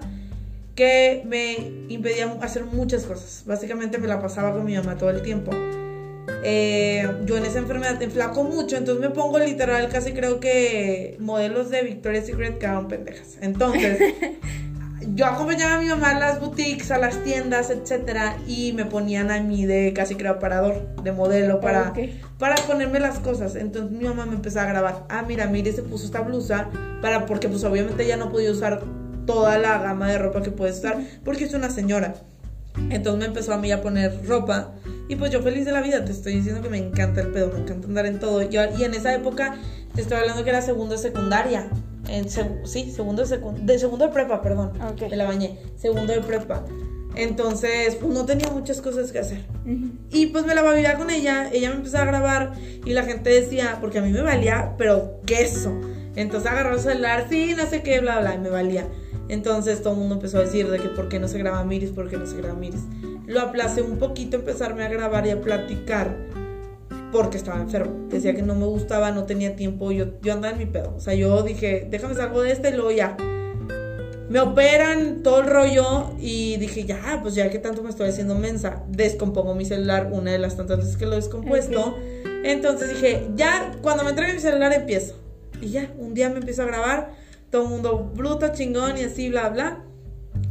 que me impedía hacer muchas cosas. Básicamente me la pasaba con mi mamá todo el tiempo. Eh, yo en esa enfermedad te enflaco mucho, entonces me pongo literal, casi creo que modelos de Victoria's Secret quedaban pendejas. Entonces, *laughs* yo acompañaba a mi mamá a las boutiques, a las tiendas, etcétera, y me ponían a mí de casi creo parador, de modelo, para, para ponerme las cosas. Entonces mi mamá me empezó a grabar, ah, mira, mire, se puso esta blusa, para, porque pues obviamente ya no podía usar toda la gama de ropa que puede usar, porque es una señora. Entonces me empezó a mí a poner ropa y pues yo feliz de la vida, te estoy diciendo que me encanta el pedo, me encanta andar en todo. y en esa época te estoy hablando que era segundo de secundaria. En sí, segundo de, de segundo de prepa, perdón. Okay. Me la bañé. Segundo de prepa. Entonces, pues no tenía muchas cosas que hacer. Y pues me la vivía con ella, ella me empezó a grabar y la gente decía, porque a mí me valía, pero queso. Entonces agarró el celular, sí, no sé qué, bla, bla, y me valía. Entonces todo el mundo empezó a decir de que por qué no se graba Miris, por qué no se graba Miris. Lo aplacé un poquito empezarme a grabar y a platicar porque estaba enfermo. Decía que no me gustaba, no tenía tiempo, yo, yo andaba en mi pedo. O sea, yo dije, déjame salgo de este y luego ya. Me operan todo el rollo y dije, ya, pues ya que tanto me estoy haciendo mensa, descompongo mi celular una de las tantas veces que lo he descompuesto. Entonces dije, ya, cuando me entregue mi celular empiezo. Y ya, un día me empiezo a grabar todo el mundo bruto, chingón y así, bla, bla.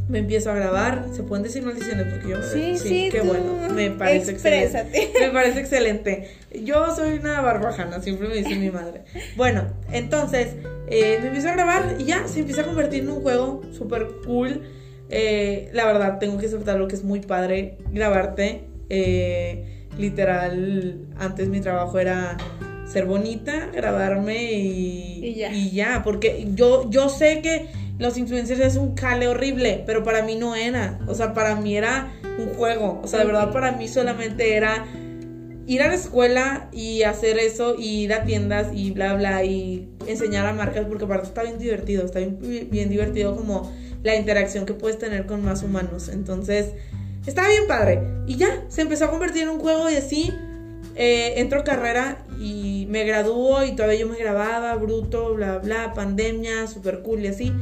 Me empiezo a grabar, se pueden decir maldiciones porque yo sí, sí, qué bueno, me parece excelente. Me parece excelente. Yo soy una barbajana, siempre me dice mi madre. Bueno, entonces eh, me empiezo a grabar y ya se empieza a convertir en un juego súper cool. Eh, la verdad, tengo que soltar lo que es muy padre grabarte. Eh, literal, antes mi trabajo era ser bonita, grabarme y, y, ya. porque yo, yo sé que los influencers es un cale horrible, pero para mí no era. O sea, para mí era un juego. O sea, de verdad para mí solamente era ir a la escuela y hacer eso y ir a tiendas y bla bla y enseñar a marcas porque aparte está bien divertido, está bien, bien divertido como la interacción que puedes tener con más humanos. Entonces, estaba bien padre. Y ya, se empezó a convertir en un juego y así eh, entro carrera y me graduó y todavía yo me grababa, bruto, bla bla, pandemia, super cool y así.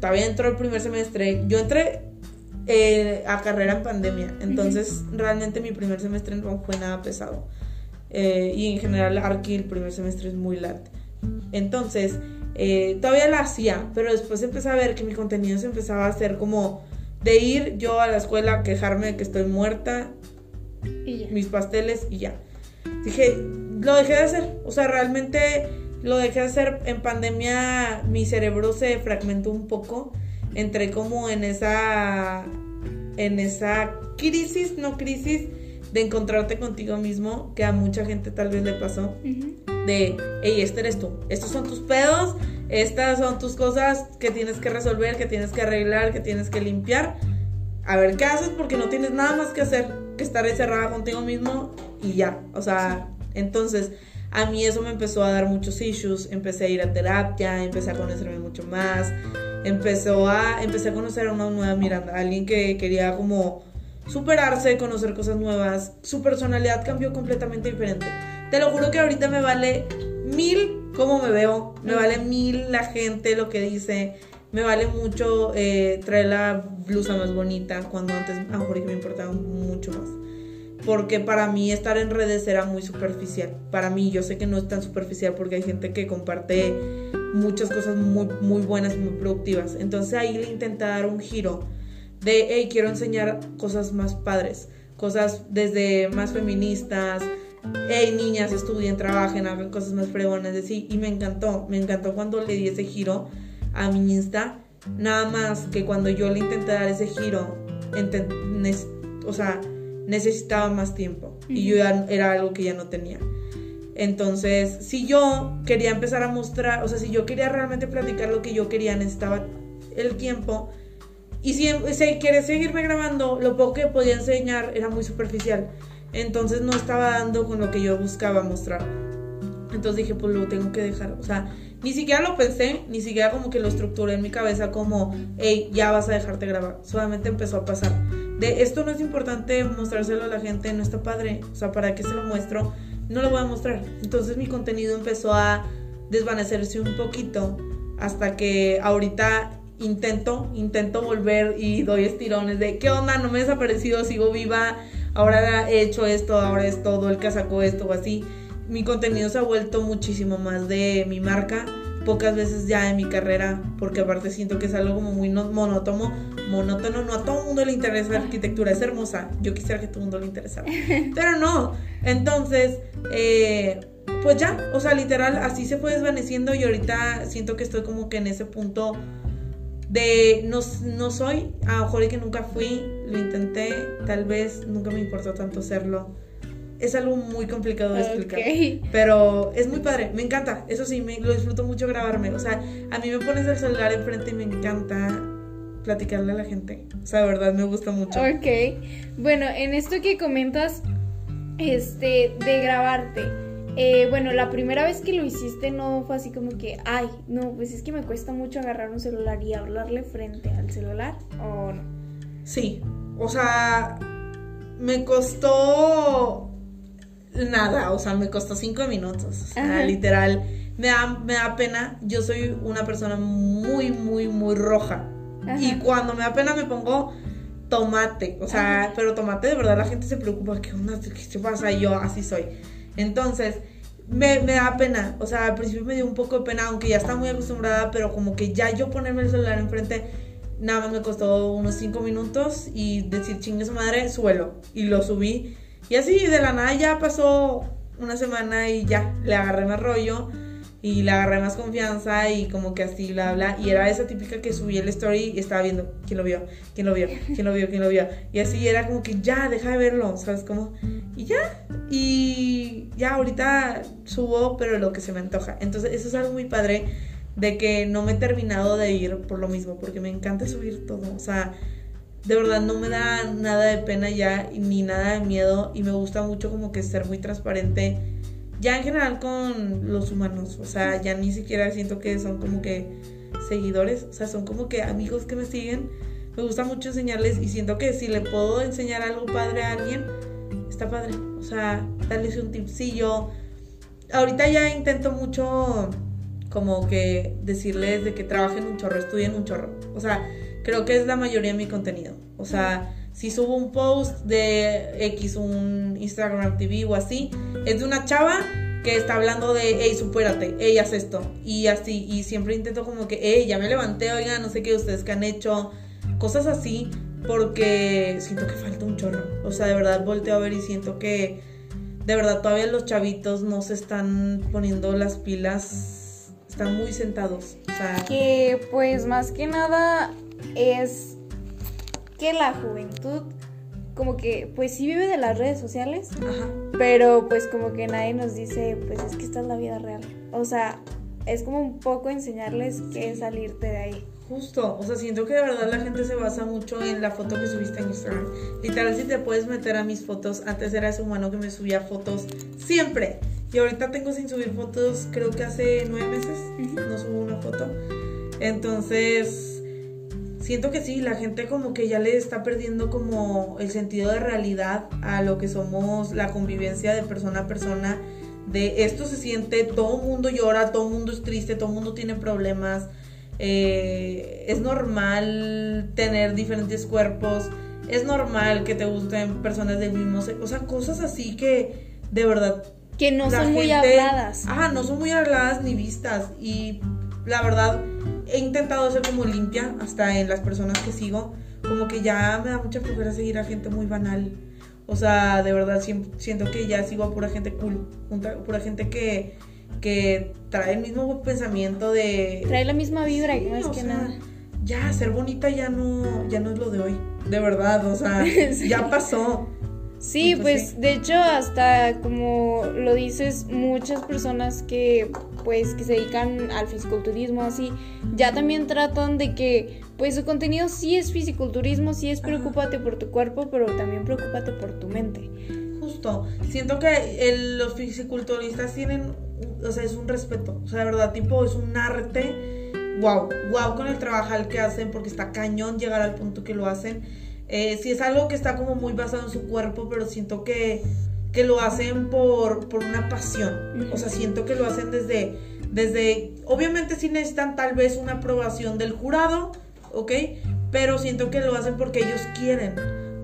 Todavía entró el primer semestre. Yo entré eh, a carrera en pandemia. Entonces, realmente mi primer semestre no fue nada pesado. Eh, y en general, Arki el primer semestre es muy lat. Entonces, eh, todavía la hacía, pero después empecé a ver que mi contenido se empezaba a hacer como de ir yo a la escuela quejarme de que estoy muerta, mis pasteles y ya. Dije, lo dejé de hacer. O sea, realmente lo dejé de hacer. En pandemia. Mi cerebro se fragmentó un poco. Entré como en esa en esa crisis, no crisis de encontrarte contigo mismo que a mucha gente tal vez le pasó. De, hey, este eres tú, estos son tus pedos, estas son tus cosas que tienes que resolver, que tienes que arreglar, que tienes que limpiar. A ver qué haces porque no tienes nada más que hacer estar encerrada contigo mismo y ya. O sea, entonces a mí eso me empezó a dar muchos issues, empecé a ir a terapia, empecé a conocerme mucho más, empezó a, empecé a conocer a una nueva Miranda, alguien que quería como superarse, conocer cosas nuevas, su personalidad cambió completamente diferente. Te lo juro que ahorita me vale mil cómo me veo, me vale mil la gente, lo que dice, me vale mucho eh, traer la blusa más bonita, cuando antes a lo mejor me importaba mucho más. Porque para mí estar en redes era muy superficial. Para mí, yo sé que no es tan superficial porque hay gente que comparte muchas cosas muy, muy buenas y muy productivas. Entonces ahí le intenté dar un giro de, hey, quiero enseñar cosas más padres, cosas desde más feministas, hey, niñas, estudien, trabajen, hagan cosas más fregonas, así. Y me encantó, me encantó cuando le di ese giro a mi Insta. Nada más que cuando yo le intenté dar ese giro, o sea, necesitaba más tiempo. Y yo ya era algo que ya no tenía. Entonces, si yo quería empezar a mostrar, o sea, si yo quería realmente platicar lo que yo quería, necesitaba el tiempo. Y si, si quería seguirme grabando, lo poco que podía enseñar era muy superficial. Entonces no estaba dando con lo que yo buscaba mostrar. Entonces dije, pues lo tengo que dejar. O sea, ni siquiera lo pensé, ni siquiera como que lo estructuré en mi cabeza como, hey, ya vas a dejarte grabar. Solamente empezó a pasar. De esto no es importante mostrárselo a la gente, no está padre. O sea, ¿para qué se lo muestro? no lo voy a mostrar. Entonces mi contenido empezó a desvanecerse un poquito hasta que ahorita intento, intento volver y doy estirones de qué onda, no me he desaparecido, sigo viva, ahora he hecho esto, ahora es todo, el que sacó esto o así. Mi contenido se ha vuelto muchísimo más de mi marca pocas veces ya en mi carrera, porque aparte siento que es algo como muy monótono, monótono, no a todo el mundo le interesa la arquitectura, es hermosa, yo quisiera que todo el mundo le interesara, *laughs* pero no, entonces, eh, pues ya, o sea, literal, así se fue desvaneciendo y ahorita siento que estoy como que en ese punto de no, no soy, a lo mejor que nunca fui, lo intenté, tal vez nunca me importó tanto serlo es algo muy complicado de explicar. Pero es muy padre, me encanta. Eso sí, me, lo disfruto mucho grabarme. O sea, a mí me pones el celular enfrente y me encanta platicarle a la gente. O sea, de verdad, me gusta mucho. Ok. Bueno, en esto que comentas, este, de grabarte. Eh, bueno, la primera vez que lo hiciste no fue así como que, ay, no, pues es que me cuesta mucho agarrar un celular y hablarle frente al celular, ¿o no? Sí, o sea, me costó nada, o sea, me costó cinco minutos. literal. Me da, me da pena. Yo soy una persona muy, muy, muy roja. Y cuando me da pena me pongo tomate. O sea, pero tomate de verdad la gente se preocupa. ¿Qué onda? ¿Qué pasa? Y yo así soy. Entonces, me, me, da pena. O sea, al principio me dio un poco de pena, aunque ya está muy acostumbrada, pero como que ya yo ponerme el celular enfrente, nada más me costó unos cinco minutos y decir chingue su madre, suelo. Y lo subí. Y así de la nada ya pasó una semana y ya le agarré más rollo y le agarré más confianza y como que así bla bla y era esa típica que subí el story y estaba viendo quién lo vio, quién lo vio, quién lo vio, quién lo vio y así era como que ya deja de verlo, ¿sabes cómo? Y ya y ya ahorita subo pero lo que se me antoja. Entonces eso es algo muy padre de que no me he terminado de ir por lo mismo, porque me encanta subir todo. O sea, de verdad no me da nada de pena ya ni nada de miedo y me gusta mucho como que ser muy transparente ya en general con los humanos, o sea, ya ni siquiera siento que son como que seguidores, o sea, son como que amigos que me siguen. Me gusta mucho enseñarles y siento que si le puedo enseñar algo padre a alguien, está padre. O sea, darles un tipsillo. Ahorita ya intento mucho como que decirles de que trabajen un chorro, estudien un chorro. O sea, creo que es la mayoría de mi contenido. O sea, si subo un post de X, un Instagram TV o así, es de una chava que está hablando de, hey, supérate, hey, haz esto. Y así, y siempre intento como que, hey, ya me levanté, oiga, no sé qué ustedes que han hecho, cosas así, porque siento que falta un chorro. O sea, de verdad volteo a ver y siento que, de verdad, todavía los chavitos no se están poniendo las pilas, están muy sentados. O sea, que pues más que nada es que la juventud como que pues sí vive de las redes sociales, pero pues como que nadie nos dice, pues es que esta es la vida real. O sea, es como un poco enseñarles que salirte de ahí. Justo, o sea, siento que de verdad la gente se basa mucho en la foto que subiste en Instagram. Literal, si te puedes meter a mis fotos, antes era ese humano que me subía fotos siempre. Y ahorita tengo sin subir fotos, creo que hace nueve meses, no subo una foto. Entonces, siento que sí, la gente como que ya le está perdiendo como el sentido de realidad a lo que somos la convivencia de persona a persona. De esto se siente, todo mundo llora, todo mundo es triste, todo mundo tiene problemas. Eh, es normal tener diferentes cuerpos. Es normal que te gusten personas del mismo sexo. O sea, cosas así que de verdad. Que no son muy habladas. Ajá, no son muy habladas ni vistas. Y la verdad, he intentado ser como limpia, hasta en las personas que sigo, como que ya me da mucha flojera seguir a gente muy banal. O sea, de verdad siento que ya sigo a pura gente cool, pura gente que, que trae el mismo pensamiento de... Trae la misma vibra, más que nada. Ya, ser bonita ya no, ya no es lo de hoy, de verdad, o sea, *laughs* ya pasó. Sí, pues de hecho hasta como lo dices, muchas personas que pues que se dedican al fisiculturismo así, ya también tratan de que pues su contenido sí es fisiculturismo, sí es preocúpate por tu cuerpo, pero también preocúpate por tu mente. Justo, siento que los fisiculturistas tienen, o sea, es un respeto, o sea, de verdad, tipo, es un arte, wow, wow con el trabajo que hacen, porque está cañón llegar al punto que lo hacen eh, si es algo que está como muy basado en su cuerpo, pero siento que, que lo hacen por, por una pasión. O sea, siento que lo hacen desde, desde, obviamente sí necesitan tal vez una aprobación del jurado, ¿ok? Pero siento que lo hacen porque ellos quieren.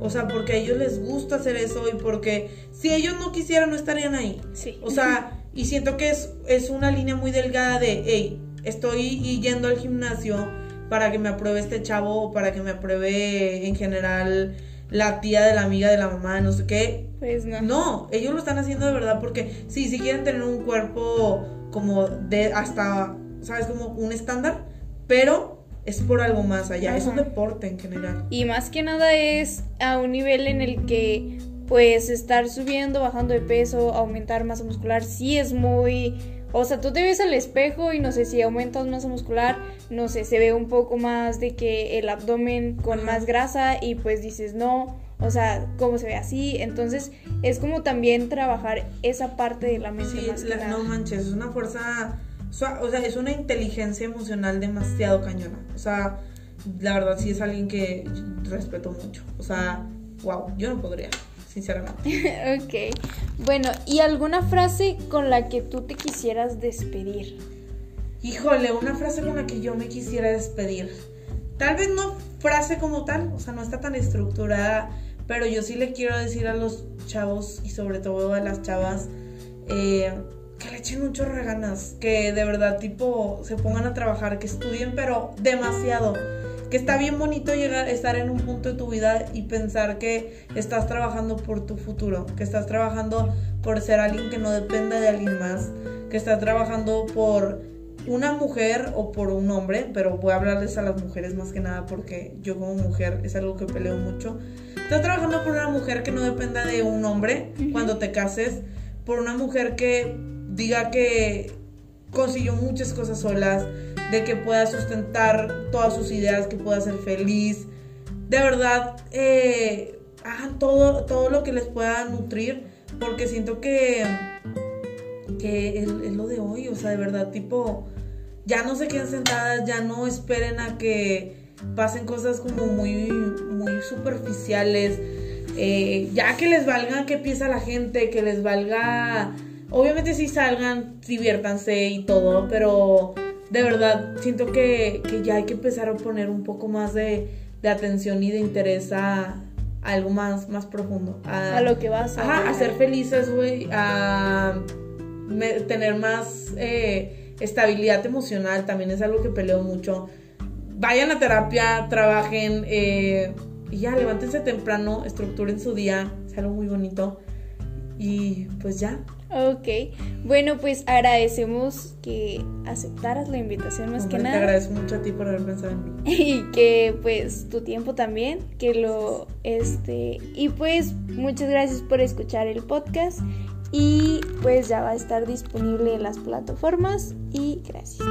O sea, porque a ellos les gusta hacer eso y porque si ellos no quisieran no estarían ahí. Sí. O sea, y siento que es, es una línea muy delgada de, hey, estoy yendo al gimnasio para que me apruebe este chavo o para que me apruebe en general la tía de la amiga de la mamá, no sé qué. Pues no. No, ellos lo están haciendo de verdad porque sí, si quieren tener un cuerpo como de hasta, ¿sabes? Como un estándar, pero es por algo más allá, es un deporte en general. Y más que nada es a un nivel en el que pues estar subiendo, bajando de peso, aumentar masa muscular, sí es muy o sea, tú te ves al espejo y no sé si aumentas masa muscular, no sé, se ve un poco más de que el abdomen con más grasa y pues dices no, o sea, cómo se ve así. Entonces es como también trabajar esa parte de la mente. Sí, no manches, es una fuerza, o sea, es una inteligencia emocional demasiado cañona. O sea, la verdad sí es alguien que respeto mucho. O sea, wow, yo no podría sinceramente. *laughs* ok. Bueno, ¿y alguna frase con la que tú te quisieras despedir? Híjole, una frase con la que yo me quisiera despedir. Tal vez no frase como tal, o sea, no está tan estructurada, pero yo sí le quiero decir a los chavos y sobre todo a las chavas eh, que le echen mucho ganas, que de verdad tipo se pongan a trabajar, que estudien, pero demasiado que está bien bonito llegar, estar en un punto de tu vida y pensar que estás trabajando por tu futuro, que estás trabajando por ser alguien que no dependa de alguien más, que estás trabajando por una mujer o por un hombre, pero voy a hablarles a las mujeres más que nada porque yo como mujer es algo que peleo mucho. Estás trabajando por una mujer que no dependa de un hombre cuando te cases, por una mujer que diga que consiguió muchas cosas solas, de que pueda sustentar todas sus ideas, que pueda ser feliz. De verdad, eh, todo, todo lo que les pueda nutrir, porque siento que, que es, lo de hoy, o sea, de verdad, tipo, ya no se queden sentadas, ya no esperen a que pasen cosas como muy, muy superficiales. Eh, ya que les valga que piensa la gente, que les valga. Obviamente sí salgan, diviértanse y todo, pero de verdad siento que, que ya hay que empezar a poner un poco más de, de atención y de interés a, algo más, más profundo. A, lo que vas a... Ajá, a ser felices, güey, a tener más eh, estabilidad emocional, también es algo que peleo mucho. Vayan a terapia, trabajen, eh, y ya, levántense temprano, estructuren su día, es algo muy bonito. Y pues ya. Ok, bueno, pues agradecemos que aceptaras la invitación más que nada. Te agradezco mucho a ti por haber pensado en mí. *laughs* Y que pues tu tiempo también, que lo, este, y pues muchas gracias por escuchar el podcast y pues ya va a estar disponible en las plataformas y gracias.